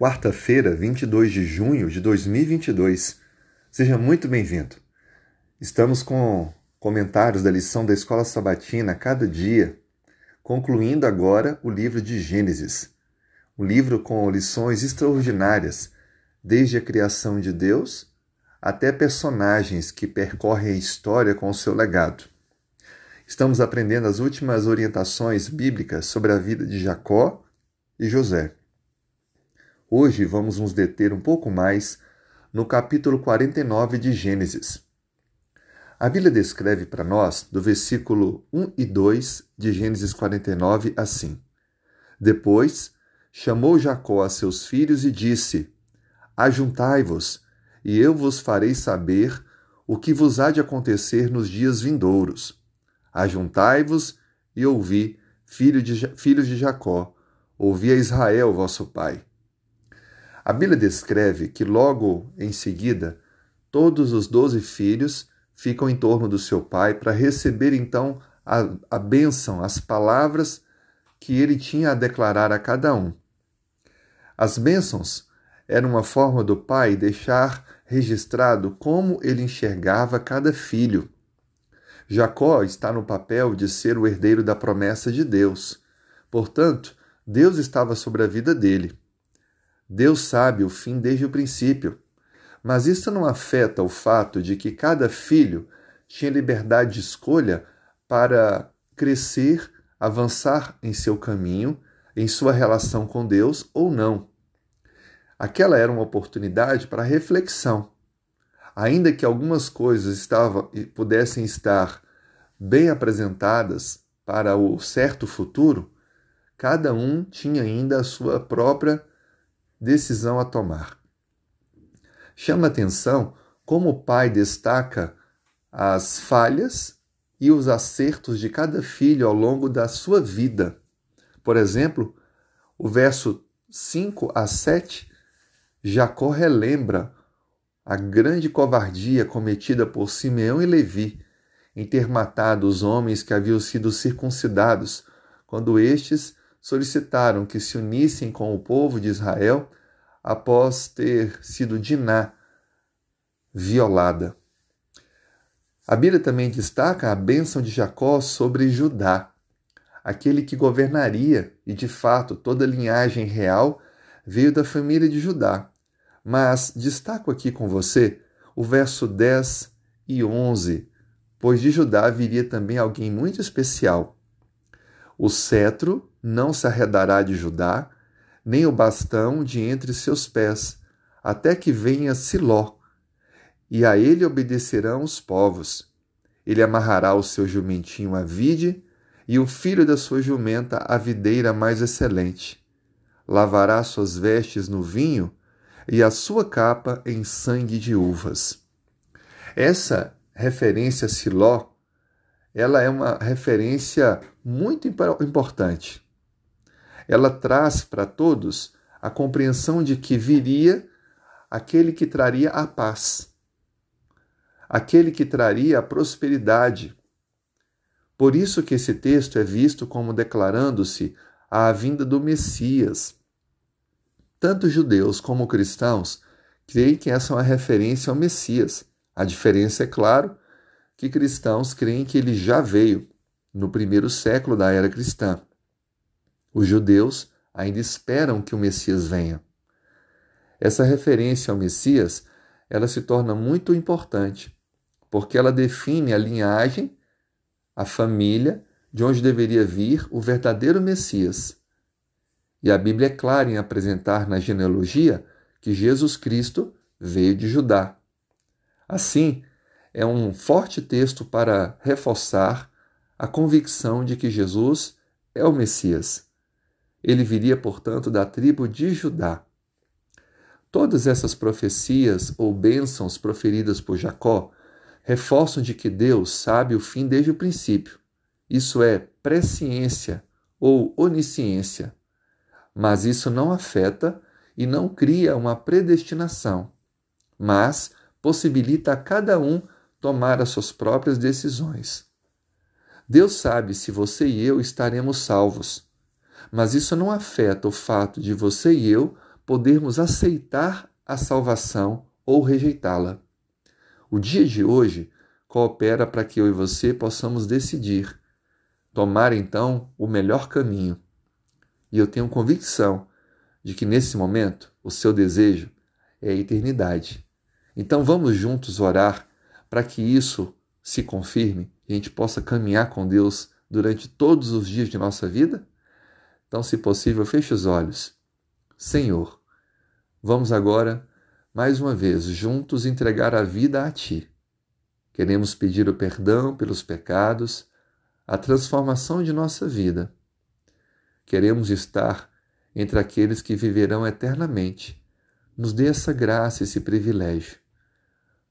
quarta-feira, 22 de junho de 2022. Seja muito bem-vindo. Estamos com comentários da lição da Escola Sabatina cada dia, concluindo agora o livro de Gênesis. Um livro com lições extraordinárias, desde a criação de Deus até personagens que percorrem a história com o seu legado. Estamos aprendendo as últimas orientações bíblicas sobre a vida de Jacó e José. Hoje vamos nos deter um pouco mais no capítulo 49 de Gênesis. A Bíblia descreve para nós, do versículo 1 e 2 de Gênesis 49, assim: Depois chamou Jacó a seus filhos e disse: Ajuntai-vos, e eu vos farei saber o que vos há de acontecer nos dias vindouros. Ajuntai-vos e ouvi, filho de, filhos de Jacó, ouvi a Israel, vosso pai. A Bíblia descreve que logo em seguida todos os doze filhos ficam em torno do seu pai para receber então a, a bênção, as palavras que ele tinha a declarar a cada um. As bênçãos eram uma forma do pai deixar registrado como ele enxergava cada filho. Jacó está no papel de ser o herdeiro da promessa de Deus. Portanto, Deus estava sobre a vida dele. Deus sabe o fim desde o princípio. Mas isso não afeta o fato de que cada filho tinha liberdade de escolha para crescer, avançar em seu caminho, em sua relação com Deus ou não. Aquela era uma oportunidade para reflexão. Ainda que algumas coisas estavam, pudessem estar bem apresentadas para o certo futuro, cada um tinha ainda a sua própria decisão a tomar. Chama atenção como o pai destaca as falhas e os acertos de cada filho ao longo da sua vida. Por exemplo, o verso 5 a 7, Jacó relembra a grande covardia cometida por Simeão e Levi em ter matado os homens que haviam sido circuncidados, quando estes solicitaram que se unissem com o povo de Israel após ter sido Diná violada. A Bíblia também destaca a bênção de Jacó sobre Judá, aquele que governaria, e de fato toda a linhagem real veio da família de Judá. Mas destaco aqui com você o verso 10 e 11, pois de Judá viria também alguém muito especial. O cetro não se arredará de Judá, nem o bastão de entre seus pés, até que venha Siló, e a ele obedecerão os povos. Ele amarrará o seu jumentinho à vide, e o filho da sua jumenta à videira mais excelente. Lavará suas vestes no vinho, e a sua capa em sangue de uvas. Essa referência a Siló, ela é uma referência muito importante ela traz para todos a compreensão de que viria aquele que traria a paz, aquele que traria a prosperidade. Por isso que esse texto é visto como declarando-se a vinda do Messias. Tanto judeus como cristãos creem que essa é uma referência ao Messias. A diferença é claro que cristãos creem que ele já veio no primeiro século da era cristã. Os judeus ainda esperam que o Messias venha. Essa referência ao Messias, ela se torna muito importante, porque ela define a linhagem, a família de onde deveria vir o verdadeiro Messias. E a Bíblia é clara em apresentar na genealogia que Jesus Cristo veio de Judá. Assim, é um forte texto para reforçar a convicção de que Jesus é o Messias. Ele viria, portanto, da tribo de Judá. Todas essas profecias ou bênçãos proferidas por Jacó reforçam de que Deus sabe o fim desde o princípio. Isso é presciência ou onisciência. Mas isso não afeta e não cria uma predestinação, mas possibilita a cada um tomar as suas próprias decisões. Deus sabe se você e eu estaremos salvos mas isso não afeta o fato de você e eu podermos aceitar a salvação ou rejeitá-la. O dia de hoje coopera para que eu e você possamos decidir, tomar então o melhor caminho. E eu tenho convicção de que nesse momento o seu desejo é a eternidade. Então vamos juntos orar para que isso se confirme e a gente possa caminhar com Deus durante todos os dias de nossa vida? Então, se possível, feche os olhos. Senhor, vamos agora, mais uma vez, juntos entregar a vida a Ti. Queremos pedir o perdão pelos pecados, a transformação de nossa vida. Queremos estar entre aqueles que viverão eternamente. Nos dê essa graça, esse privilégio.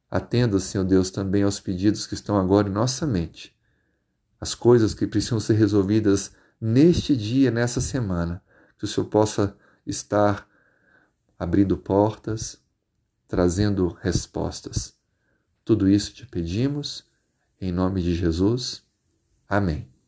Atenda, Senhor Deus, também aos pedidos que estão agora em nossa mente. As coisas que precisam ser resolvidas neste dia, nessa semana. Que o Senhor possa estar abrindo portas, trazendo respostas. Tudo isso te pedimos, em nome de Jesus. Amém.